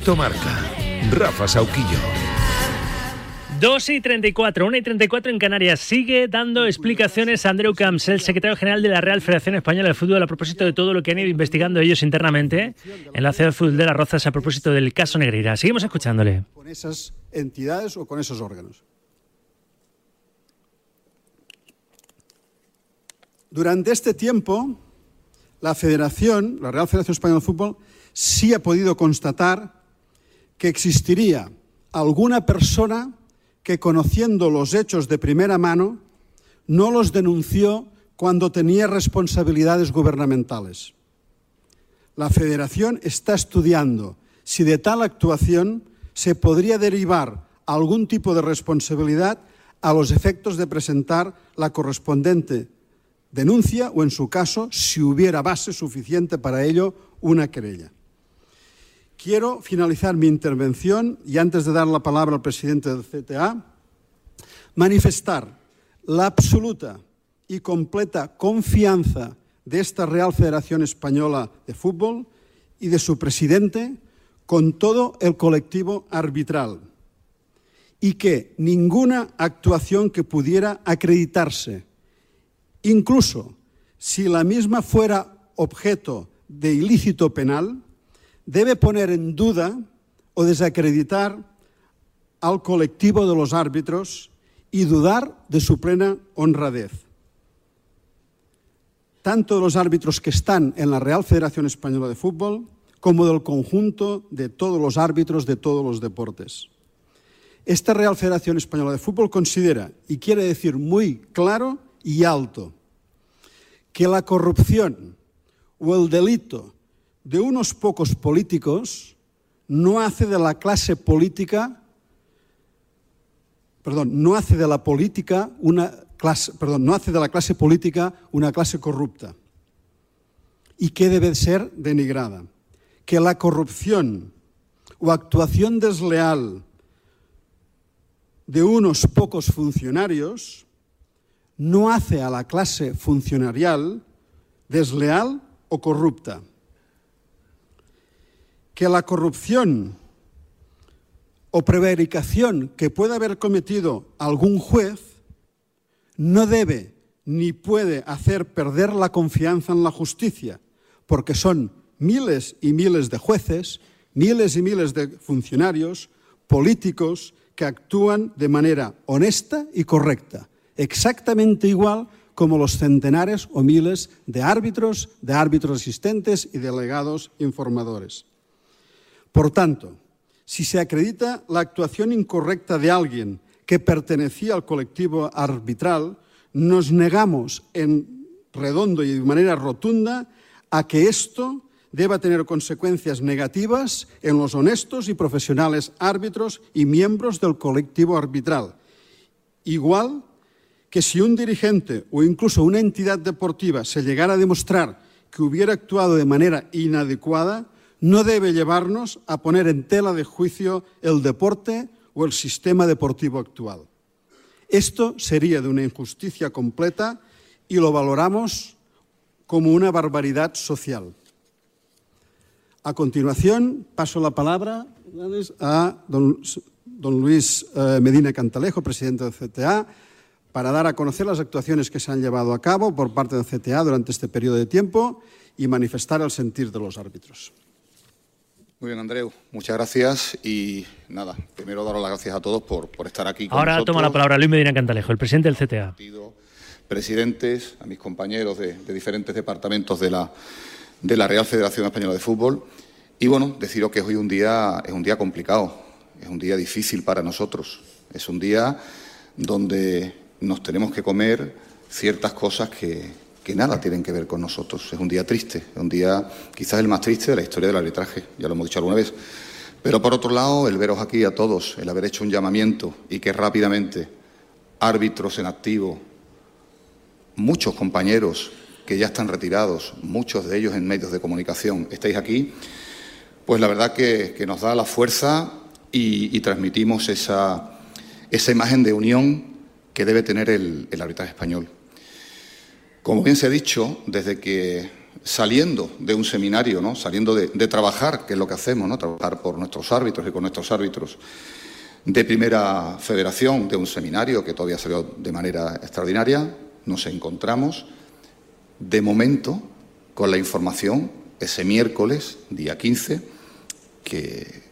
Directo Marca. Rafa Sauquillo. 2 y 34, 1 y 34 en Canarias. Sigue dando explicaciones a Andreu Camps, el secretario general de la Real Federación Española de Fútbol, a propósito de todo lo que han ido investigando ellos internamente en la ciudad de fútbol de las Rozas a propósito del caso Negreira. Seguimos escuchándole. Con esas entidades o con esos órganos. Durante este tiempo, la Federación, la Real Federación Española de Fútbol, sí ha podido constatar que existiría alguna persona que conociendo los hechos de primera mano no los denunció cuando tenía responsabilidades gubernamentales. La Federación está estudiando si de tal actuación se podría derivar algún tipo de responsabilidad a los efectos de presentar la correspondiente denuncia o, en su caso, si hubiera base suficiente para ello, una querella. Quiero finalizar mi intervención y antes de dar la palabra al presidente del CTA, manifestar la absoluta y completa confianza de esta Real Federación Española de Fútbol y de su presidente con todo el colectivo arbitral y que ninguna actuación que pudiera acreditarse, incluso si la misma fuera objeto de ilícito penal, debe poner en duda o desacreditar al colectivo de los árbitros y dudar de su plena honradez. Tanto de los árbitros que están en la Real Federación Española de Fútbol como del conjunto de todos los árbitros de todos los deportes. Esta Real Federación Española de Fútbol considera, y quiere decir muy claro y alto, que la corrupción o el delito de unos pocos políticos no hace de la clase política, perdón, no hace de la política una clase, perdón, no hace de la clase política una clase corrupta y que debe ser denigrada. Que la corrupción o actuación desleal de unos pocos funcionarios no hace a la clase funcionarial desleal o corrupta que la corrupción o prevaricación que pueda haber cometido algún juez no debe ni puede hacer perder la confianza en la justicia, porque son miles y miles de jueces, miles y miles de funcionarios, políticos, que actúan de manera honesta y correcta, exactamente igual como los centenares o miles de árbitros, de árbitros asistentes y delegados informadores. Por tanto, si se acredita la actuación incorrecta de alguien que pertenecía al colectivo arbitral, nos negamos en redondo y de manera rotunda a que esto deba tener consecuencias negativas en los honestos y profesionales árbitros y miembros del colectivo arbitral. Igual que si un dirigente o incluso una entidad deportiva se llegara a demostrar que hubiera actuado de manera inadecuada, no debe llevarnos a poner en tela de juicio el deporte o el sistema deportivo actual. Esto sería de una injusticia completa y lo valoramos como una barbaridad social. A continuación, paso la palabra a don, Luis eh, Medina Cantalejo, presidente del CTA, para dar a conocer las actuaciones que se han llevado a cabo por parte del CTA durante este periodo de tiempo y manifestar el sentir de los árbitros. Muy bien, Andreu, muchas gracias y nada, primero daros las gracias a todos por, por estar aquí. Con Ahora toma la palabra Luis Medina Cantalejo, el presidente del CTA. Presidentes, a mis compañeros de, diferentes departamentos de la, de la Real Federación Española de Fútbol y bueno, deciros que hoy un día es un día complicado, es un día difícil para nosotros, es un día donde nos tenemos que comer ciertas cosas que, que nada tienen que ver con nosotros. Es un día triste, un día quizás el más triste de la historia del arbitraje, ya lo hemos dicho alguna vez. Pero por otro lado, el veros aquí a todos, el haber hecho un llamamiento y que rápidamente árbitros en activo, muchos compañeros que ya están retirados, muchos de ellos en medios de comunicación, estáis aquí, pues la verdad que, nos da la fuerza y, transmitimos esa, esa, imagen de unión que debe tener el arbitraje español. Como bien se ha dicho, desde que saliendo de un seminario, ¿no? saliendo de, trabajar, que es lo que hacemos, ¿no? trabajar por nuestros árbitros y con nuestros árbitros, de primera federación de un seminario que todavía salió de manera extraordinaria. Nos encontramos, de momento, con la información ese miércoles, día 15, que,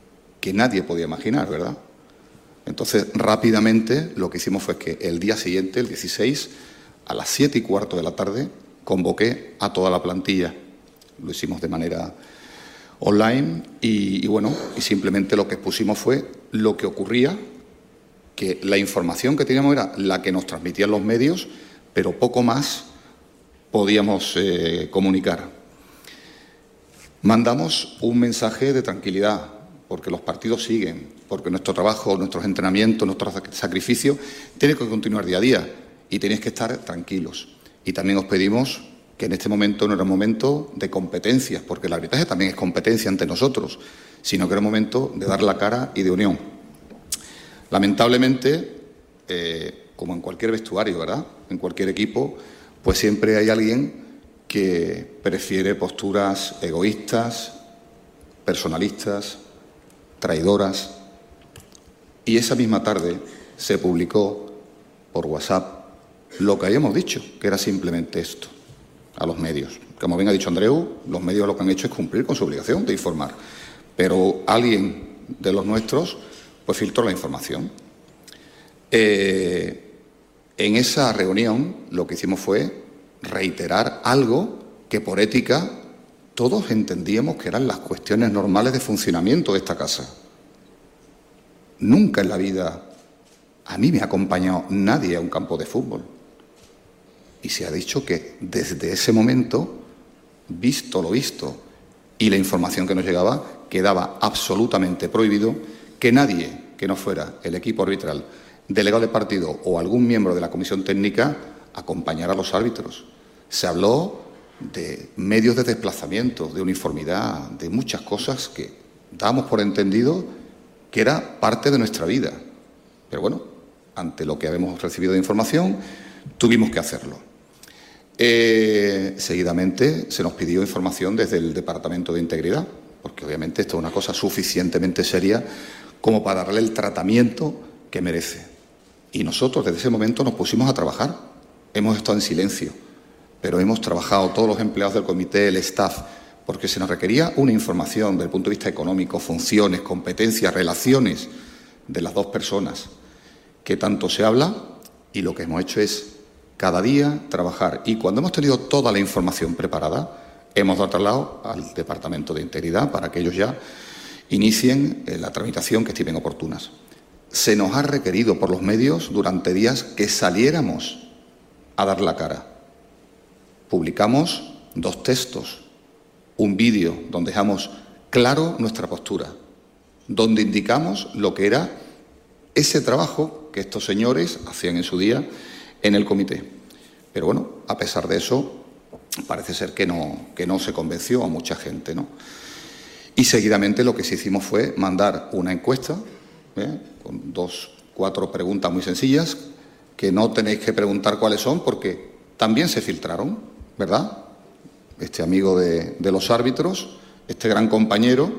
que nadie podía imaginar, ¿verdad? Entonces, rápidamente lo que hicimos fue que el día siguiente, el 16, a las siete y cuarto de la tarde, convoqué a toda la plantilla. Lo hicimos de manera online y, bueno, y simplemente lo que expusimos fue lo que ocurría, que la información que teníamos era la que nos transmitían los medios, pero poco más podíamos eh, comunicar. Mandamos un mensaje de tranquilidad, porque los partidos siguen, porque nuestro trabajo, nuestros entrenamientos, nuestro sacrificio tiene que continuar día a día y tenéis que estar tranquilos. Y también os pedimos que en este momento no era un momento de competencias, porque el arbitraje también es competencia ante nosotros, sino que era un momento de dar la cara y de unión. Lamentablemente, eh, como en cualquier vestuario, ¿verdad? En cualquier equipo, pues siempre hay alguien que prefiere posturas egoístas, personalistas, traidoras. Y esa misma tarde se publicó por WhatsApp lo que habíamos dicho, que era simplemente esto a los medios. Como bien ha dicho Andreu, los medios lo que han hecho es cumplir con su obligación de informar. Pero alguien de los nuestros pues filtró la información. Eh, en esa reunión lo que hicimos fue reiterar algo que por ética todos entendíamos que eran las cuestiones normales de funcionamiento de esta casa. Nunca en la vida a mí me ha acompañado nadie a un campo de fútbol. Y se ha dicho que desde ese momento, visto lo visto y la información que nos llegaba, quedaba absolutamente prohibido que nadie que no fuera el equipo arbitral, delegado de partido o algún miembro de la comisión técnica acompañara a los árbitros. Se habló de medios de desplazamiento, de uniformidad, de muchas cosas que dábamos por entendido que era parte de nuestra vida. Pero bueno, ante lo que habíamos recibido de información, tuvimos que hacerlo. Eh, seguidamente se nos pidió información desde el Departamento de Integridad, porque obviamente esto es una cosa suficientemente seria como para darle el tratamiento que merece. Y nosotros desde ese momento nos pusimos a trabajar. Hemos estado en silencio, pero hemos trabajado todos los empleados del comité, el staff, porque se nos requería una información desde el punto de vista económico, funciones, competencias, relaciones de las dos personas, que tanto se habla y lo que hemos hecho es cada día trabajar. Y cuando hemos tenido toda la información preparada, hemos trasladado al Departamento de Integridad para que ellos ya inicien eh, la tramitación que estimen oportunas. Se nos ha requerido por los medios durante días que saliéramos a dar la cara. Publicamos dos textos, un vídeo donde dejamos claro nuestra postura, donde indicamos lo que era ese trabajo que estos señores hacían en su día en el comité. Pero bueno, a pesar de eso, parece ser que no, que no se convenció a mucha gente. ¿no? Y seguidamente lo que sí hicimos fue mandar una encuesta ¿eh? con dos, cuatro preguntas muy sencillas, que no tenéis que preguntar cuáles son porque también se filtraron, ¿verdad? Este amigo de, de los árbitros, este gran compañero,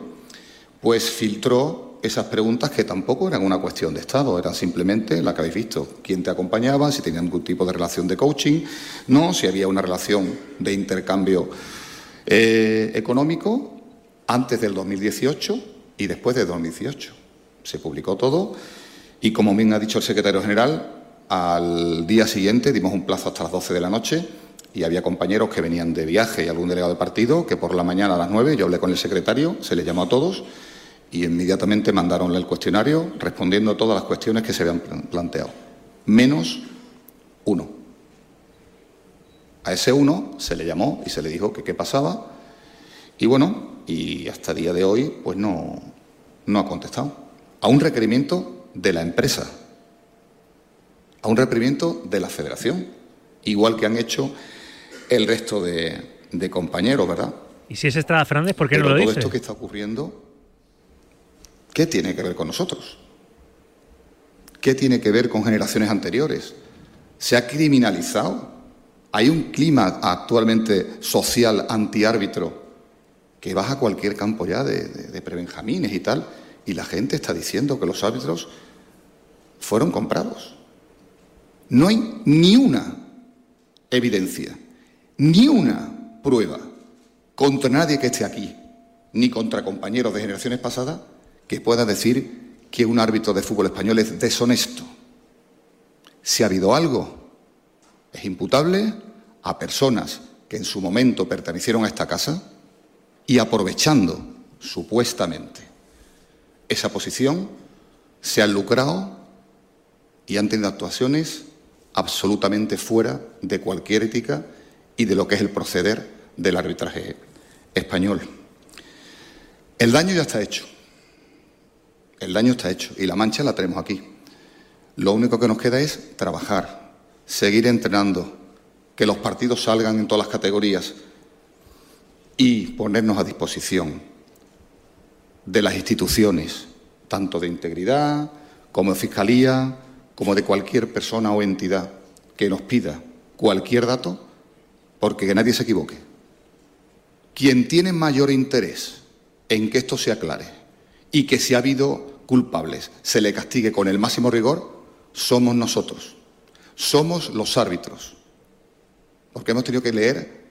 pues filtró esas preguntas que tampoco eran una cuestión de Estado, eran simplemente la que habéis visto, quién te acompañaba, si tenían algún tipo de relación de coaching, no, si había una relación de intercambio eh, económico antes del 2018 y después del 2018. Se publicó todo y, como bien ha dicho el secretario general, al día siguiente dimos un plazo hasta las 12 de la noche y había compañeros que venían de viaje y algún delegado de partido que por la mañana a las 9 yo hablé con el secretario, se les llamó a todos y inmediatamente mandaronle el cuestionario respondiendo a todas las cuestiones que se habían planteado, menos uno. A ese uno se le llamó y se le dijo que qué pasaba y bueno, y hasta el día de hoy pues no, no ha contestado. A un requerimiento de la empresa, a un requerimiento de la federación, igual que han hecho el resto de, compañeros, ¿verdad? ¿Y si es Estrada Fernández, por qué no lo dice? Todo esto que está ocurriendo ¿Qué tiene que ver con nosotros? ¿Qué tiene que ver con generaciones anteriores? ¿Se ha criminalizado? Hay un clima actualmente social antiárbitro que baja cualquier campo ya de, de, prebenjamines y tal, y la gente está diciendo que los árbitros fueron comprados. No hay ni una evidencia, ni una prueba contra nadie que esté aquí, ni contra compañeros de generaciones pasadas, que pueda decir que un árbitro de fútbol español es deshonesto. Si ha habido algo, es imputable a personas que en su momento pertenecieron a esta casa y aprovechando supuestamente esa posición, se han lucrado y han tenido actuaciones absolutamente fuera de cualquier ética y de lo que es el proceder del arbitraje español. El daño ya está hecho. El daño está hecho y la mancha la tenemos aquí. Lo único que nos queda es trabajar, seguir entrenando, que los partidos salgan en todas las categorías y ponernos a disposición de las instituciones, tanto de integridad como de fiscalía, como de cualquier persona o entidad que nos pida cualquier dato, porque que nadie se equivoque. Quien tiene mayor interés en que esto se aclare y que si ha habido culpables se le castigue con el máximo rigor, somos nosotros, somos los árbitros, porque hemos tenido que leer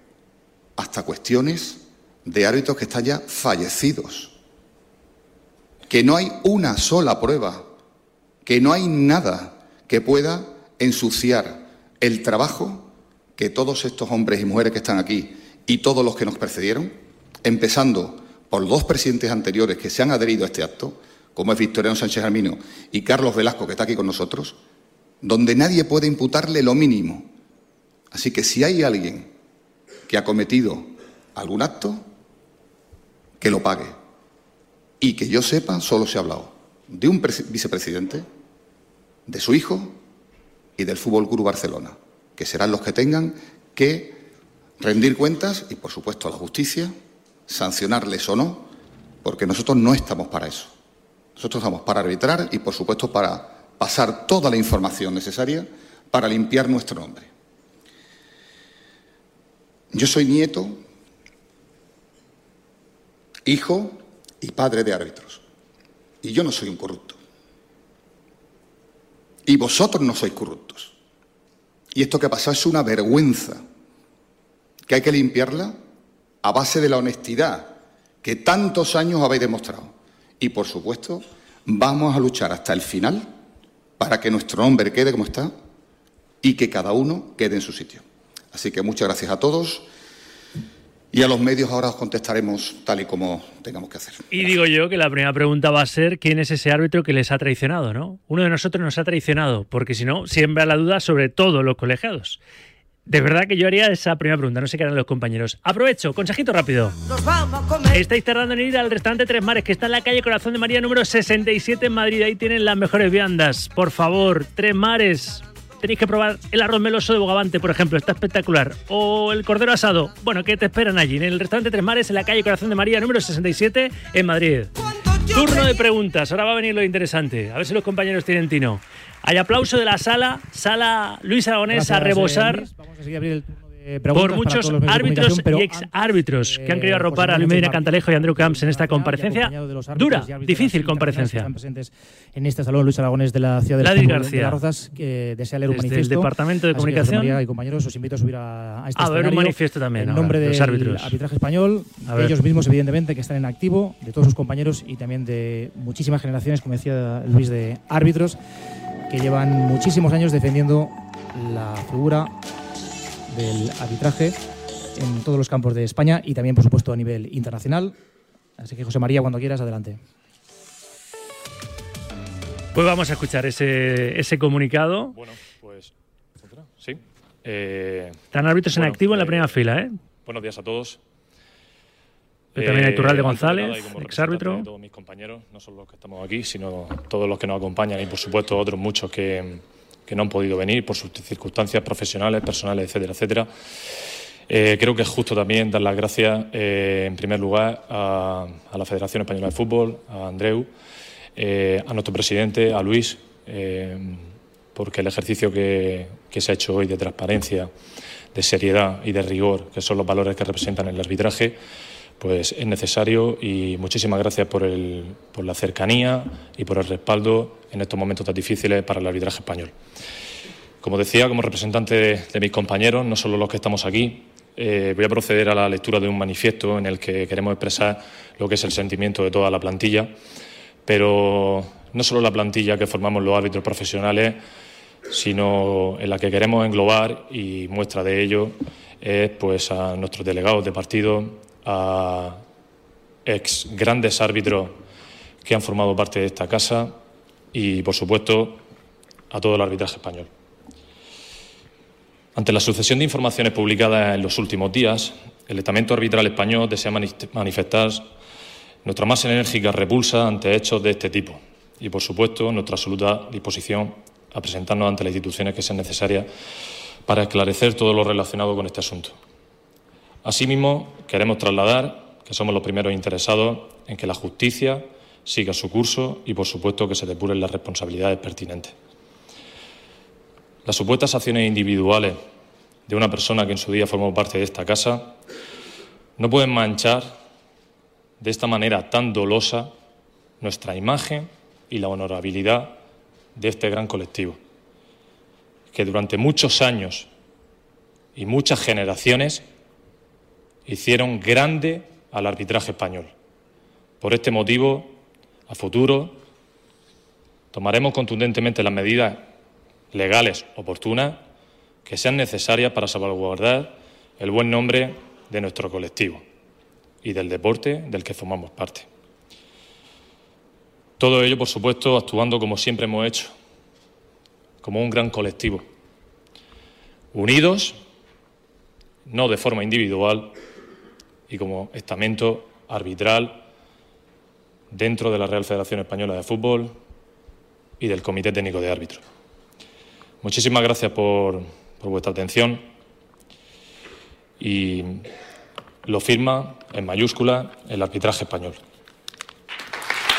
hasta cuestiones de árbitros que están ya fallecidos, que no hay una sola prueba, que no hay nada que pueda ensuciar el trabajo que todos estos hombres y mujeres que están aquí y todos los que nos precedieron, empezando por dos presidentes anteriores que se han adherido a este acto, como es Victoriano Sánchez Armino y Carlos Velasco, que está aquí con nosotros, donde nadie puede imputarle lo mínimo. Así que si hay alguien que ha cometido algún acto, que lo pague. Y que yo sepa, solo se ha hablado de un vicepresidente, de su hijo y del Fútbol Club Barcelona, que serán los que tengan que rendir cuentas y, por supuesto, a la justicia, sancionarles o no, porque nosotros no estamos para eso. Nosotros estamos para arbitrar y, por supuesto, para pasar toda la información necesaria para limpiar nuestro nombre. Yo soy nieto, hijo y padre de árbitros. Y yo no soy un corrupto. Y vosotros no sois corruptos. Y esto que ha pasado es una vergüenza, que hay que limpiarla a base de la honestidad que tantos años habéis demostrado. Y por supuesto, vamos a luchar hasta el final para que nuestro nombre quede como está y que cada uno quede en su sitio. Así que muchas gracias a todos. Y a los medios ahora os contestaremos tal y como tengamos que hacer. Y digo yo que la primera pregunta va a ser quién es ese árbitro que les ha traicionado, ¿no? Uno de nosotros nos ha traicionado, porque si no, siembra la duda sobre todos los colegiados. De verdad que yo haría esa primera pregunta, no sé qué harán los compañeros. Aprovecho, consejito rápido. Estáis tardando en ir al restaurante Tres Mares, que está en la calle Corazón de María número 67 en Madrid. Ahí tienen las mejores viandas. Por favor, Tres Mares, tenéis que probar el arroz meloso de Bogavante, por ejemplo, está espectacular. O el cordero asado. Bueno, ¿qué te esperan allí? En el restaurante Tres Mares, en la calle Corazón de María, número 67, en Madrid. Turno de preguntas. Ahora va a venir lo interesante. A ver si los compañeros tienen tino. Hay aplauso de la sala. Sala Luis Aragonés a rebosar. Vamos a seguir abrir el turno por muchos árbitros y ex árbitros que han querido arropar a Luis Medina Cantalejo y Andrew Camps en esta comparecencia dura, difícil comparecencia. Están presentes en este salón Luis Aragones de la ciudad de, García. de Rozas, que desea leer un Desde manifiesto. el Departamento de Comunicación. y compañeros, os invito a subir a, a este a ver un manifiesto también. En nombre de los árbitros. arbitraje español, de ellos mismos, evidentemente, que están en activo, de todos sus compañeros y también de muchísimas generaciones, como decía Luis, de árbitros que llevan muchísimos años defendiendo la figura del arbitraje en todos los campos de España y también, por supuesto, a nivel internacional. Así que, José María, cuando quieras, adelante. Pues vamos a escuchar ese, ese comunicado. Bueno, pues. Sí. Eh, Están árbitros en activo en la primera fila, ¿eh? Buenos días a todos. Pero también hay Eh, antes de González, exárbitro. Todos mis compañeros, no solo los que estamos aquí, sino todos los que nos acompañan y, por supuesto, otros muchos que, que no han podido venir por sus circunstancias profesionales, personales, etcétera, etcétera. Eh, creo que es justo también dar las gracias, eh, en primer lugar, a, a la Federación Española de Fútbol, a Andreu, eh, a nuestro presidente, a Luis, eh, porque el ejercicio que, que se ha hecho hoy de transparencia, de seriedad y de rigor, que son los valores que representan el arbitraje, pues es necesario y muchísimas gracias por, el, por la cercanía y por el respaldo en estos momentos tan difíciles para el arbitraje español. Como decía, como representante de, mis compañeros, no solo los que estamos aquí, eh, voy a proceder a la lectura de un manifiesto en el que queremos expresar lo que es el sentimiento de toda la plantilla, pero no solo la plantilla que formamos los árbitros profesionales, sino en la que queremos englobar y muestra de ello es pues a nuestros delegados de partido, a ex grandes árbitros que han formado parte de esta casa y, por supuesto, a todo el arbitraje español. Ante la sucesión de informaciones publicadas en los últimos días, el estamento arbitral español desea manifestar nuestra más enérgica repulsa ante hechos de este tipo y, por supuesto, nuestra absoluta disposición a presentarnos ante las instituciones que sean necesarias para esclarecer todo lo relacionado con este asunto. Asimismo, queremos trasladar que somos los primeros interesados en que la justicia siga su curso y, por supuesto, que se depuren las responsabilidades pertinentes. Las supuestas acciones individuales de una persona que en su día formó parte de esta casa no pueden manchar de esta manera tan dolosa nuestra imagen y la honorabilidad de este gran colectivo, que durante muchos años y muchas generaciones hicieron grande al arbitraje español. Por este motivo, a futuro, tomaremos contundentemente las medidas legales oportunas que sean necesarias para salvaguardar el buen nombre de nuestro colectivo y del deporte del que formamos parte. Todo ello, por supuesto, actuando como siempre hemos hecho, como un gran colectivo, unidos, no de forma individual, y como estamento arbitral dentro de la Real Federación Española de Fútbol y del Comité Técnico de Árbitros. Muchísimas gracias por, vuestra atención y lo firma en mayúscula el arbitraje español.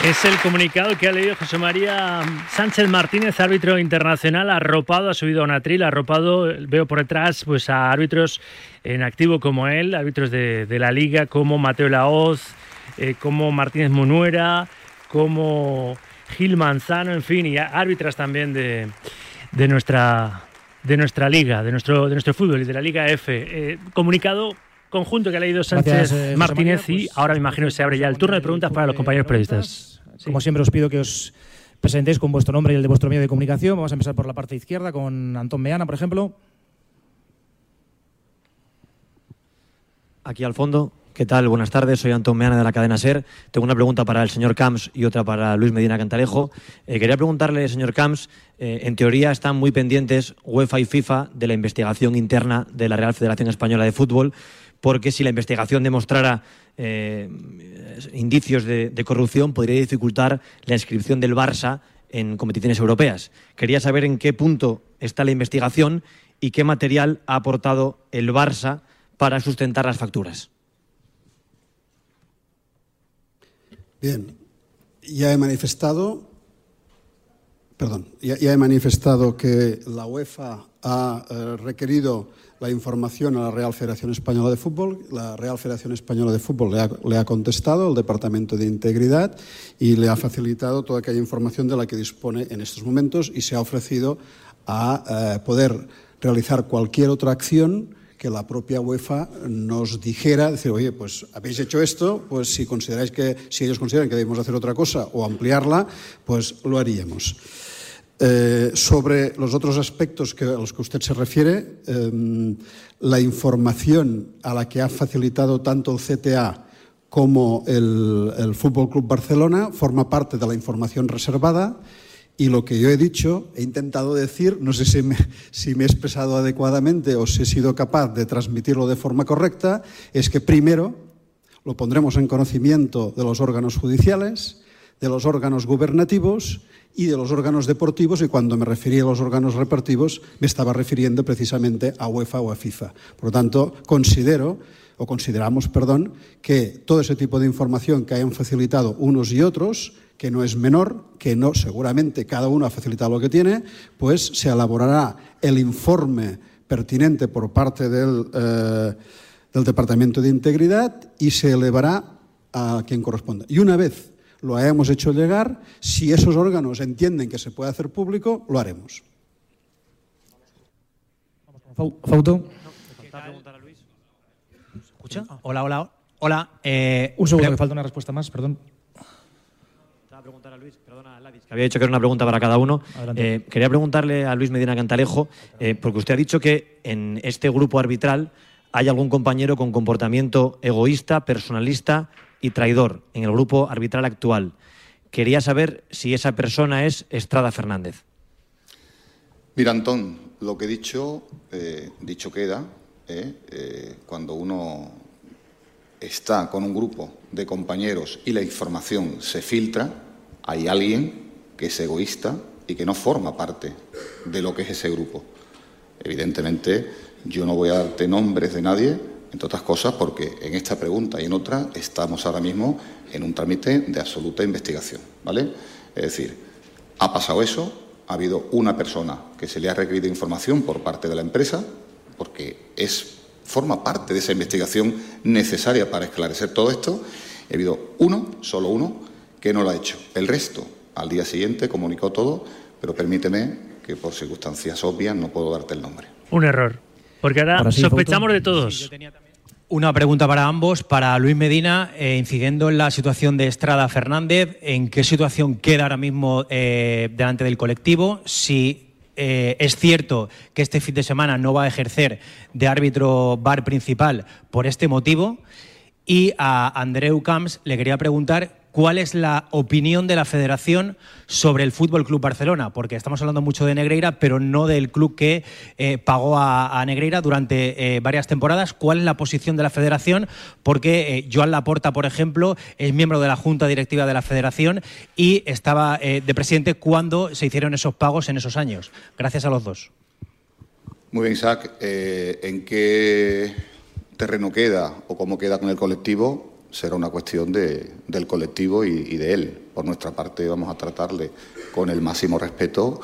Es el comunicado que ha leído José María Sánchez Martínez, árbitro internacional, arropado, ha subido a un atril, arropado, veo por detrás pues, a árbitros en activo como él, árbitros de, la liga como Mateo Laoz, eh, como Martínez Monuera, como Gil Manzano, en fin, y árbitras también de, de, nuestra, de nuestra liga, de nuestro, de nuestro fútbol y de la Liga F. Eh, comunicado conjunto que ha leído Sánchez eh, Martínez y pues, ahora me imagino que se abre ya el turno de preguntas para los compañeros periodistas. Como siempre os pido que os presentéis con vuestro nombre y el de vuestro medio de comunicación. Vamos a empezar por la parte izquierda con Antón Meana, por ejemplo. Aquí al fondo. ¿Qué tal? Buenas tardes, soy Antón Meana de la cadena SER. Tengo una pregunta para el señor Camps y otra para Luis Medina Cantalejo. Eh, quería preguntarle, señor Camps, eh, en teoría están muy pendientes UEFA y FIFA de la investigación interna de la Real Federación Española de Fútbol porque si la investigación demostrara eh, indicios de, corrupción podría dificultar la inscripción del Barça en competiciones europeas. Quería saber en qué punto está la investigación y qué material ha aportado el Barça para sustentar las facturas. Bien, ya he manifestado, perdón, ya, he manifestado que la UEFA ha eh, requerido la información a la Real Federación Española de Fútbol. La Real Federación Española de Fútbol le ha, contestado el Departamento de Integridad y le ha facilitado toda aquella información de la que dispone en estos momentos y se ha ofrecido a eh, poder realizar cualquier otra acción que la propia UEFA nos dijera, decir, oye, pues habéis hecho esto, pues si consideráis que, si ellos consideran que debemos hacer otra cosa o ampliarla, pues lo haríamos. Eh, sobre los otros aspectos a los que usted se refiere, em, la información a la que ha facilitado tanto el CTA como el, el Fútbol Club Barcelona forma parte de la información reservada y lo que yo he dicho, he intentado decir, no sé si me, si me, he expresado adecuadamente o si he sido capaz de transmitirlo de forma correcta, es que primero lo pondremos en conocimiento de los órganos judiciales, de los órganos gubernativos y de los órganos deportivos, y cuando me refería a los órganos repartivos me estaba refiriendo precisamente a UEFA o a FIFA. Por lo tanto, considero, o consideramos, perdón, que todo ese tipo de información que hayan facilitado unos y otros, que no es menor, que no, seguramente cada uno ha facilitado lo que tiene, pues se elaborará el informe pertinente por parte del. Eh, del Departamento de Integridad y se elevará a quien corresponda. Y una vez lo hayamos hecho llegar, si esos órganos entienden que se puede hacer público, lo haremos. Fauto. ¿Escucha? Hola, hola. Hola. Eh, Un segundo, que falta una respuesta más, perdón. preguntar a Luis, perdona, Ladis, que había dicho que era una pregunta para cada uno. Eh, quería preguntarle a Luis Medina Cantalejo, eh, porque usted ha dicho que en este grupo arbitral hay algún compañero con comportamiento egoísta, personalista y traidor en el grupo arbitral actual. Quería saber si esa persona es Estrada Fernández. Mira, Antón, lo que he dicho, eh, dicho queda, eh, eh, cuando uno está con un grupo de compañeros y la información se filtra, hay alguien que es egoísta y que no forma parte de lo que es ese grupo. Evidentemente, yo no voy a darte nombres de nadie, entre otras cosas, porque en esta pregunta y en otra estamos ahora mismo en un trámite de absoluta investigación, ¿vale? Es decir, ha pasado eso, ha habido una persona que se le ha requerido información por parte de la empresa, porque es, forma parte de esa investigación necesaria para esclarecer todo esto. Ha habido uno, solo uno, que no lo ha hecho. El resto, al día siguiente, comunicó todo, pero permíteme que por circunstancias obvias no puedo darte el nombre. Un error. Porque ahora sospechamos de todos. Una pregunta para ambos. Para Luis Medina, eh, incidiendo en la situación de Estrada Fernández, ¿en qué situación queda ahora mismo eh, delante del colectivo? Si eh, es cierto que este fin de semana no va a ejercer de árbitro bar principal por este motivo. Y a Andreu Camps le quería preguntar cuál es la opinión de la federación sobre el Fútbol Club Barcelona, porque estamos hablando mucho de Negreira, pero no del club que eh, pagó a, Negreira durante eh, varias temporadas. ¿Cuál es la posición de la federación? Porque eh, Joan Laporta, por ejemplo, es miembro de la junta directiva de la federación y estaba de presidente cuando se hicieron esos pagos en esos años. Gracias a los dos. Muy bien, Isaac. ¿En qué terreno queda o cómo queda con el colectivo? Será una cuestión del colectivo y, de él. Por nuestra parte vamos a tratarle con el máximo respeto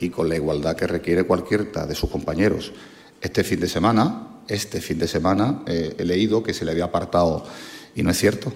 y con la igualdad que requiere cualquiera de sus compañeros. Este fin de semana, este fin de semana eh, he leído que se le había apartado y no es cierto.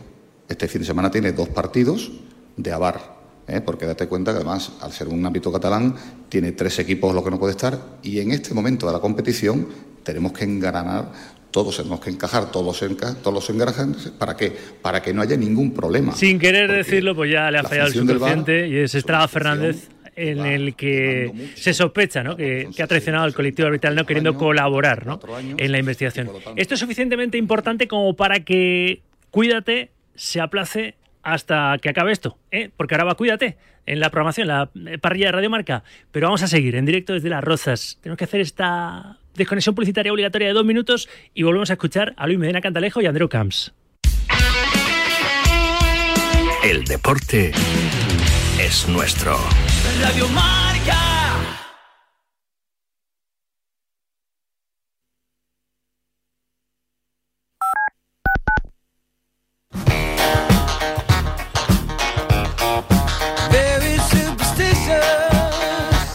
Este fin de semana tiene dos partidos de Avar, ¿eh? porque date cuenta que además, al ser un ámbito catalán, tiene tres equipos los que no puede estar y en este momento de la competición tenemos que engranar todos tenemos que encajar, todos, todos los ¿para qué? Para que no haya ningún problema. Sin querer decirlo, pues ya le ha fallado el subconsciente y es Estrada Fernández en el que se sospecha ¿no? que, ha traicionado al colectivo arbitral no queriendo colaborar ¿no? en la investigación. Esto es suficientemente importante como para que Cuídate se aplace hasta que acabe esto, ¿eh? porque ahora va Cuídate en la programación, la parrilla de Radio Marca, pero vamos a seguir en directo desde Las Rozas. Tenemos que hacer esta desconexión publicitaria obligatoria de dos minutos y volvemos a escuchar a Luis Medina Cantalejo y a Andreu Camps. El deporte es nuestro. Radio.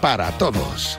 para todos.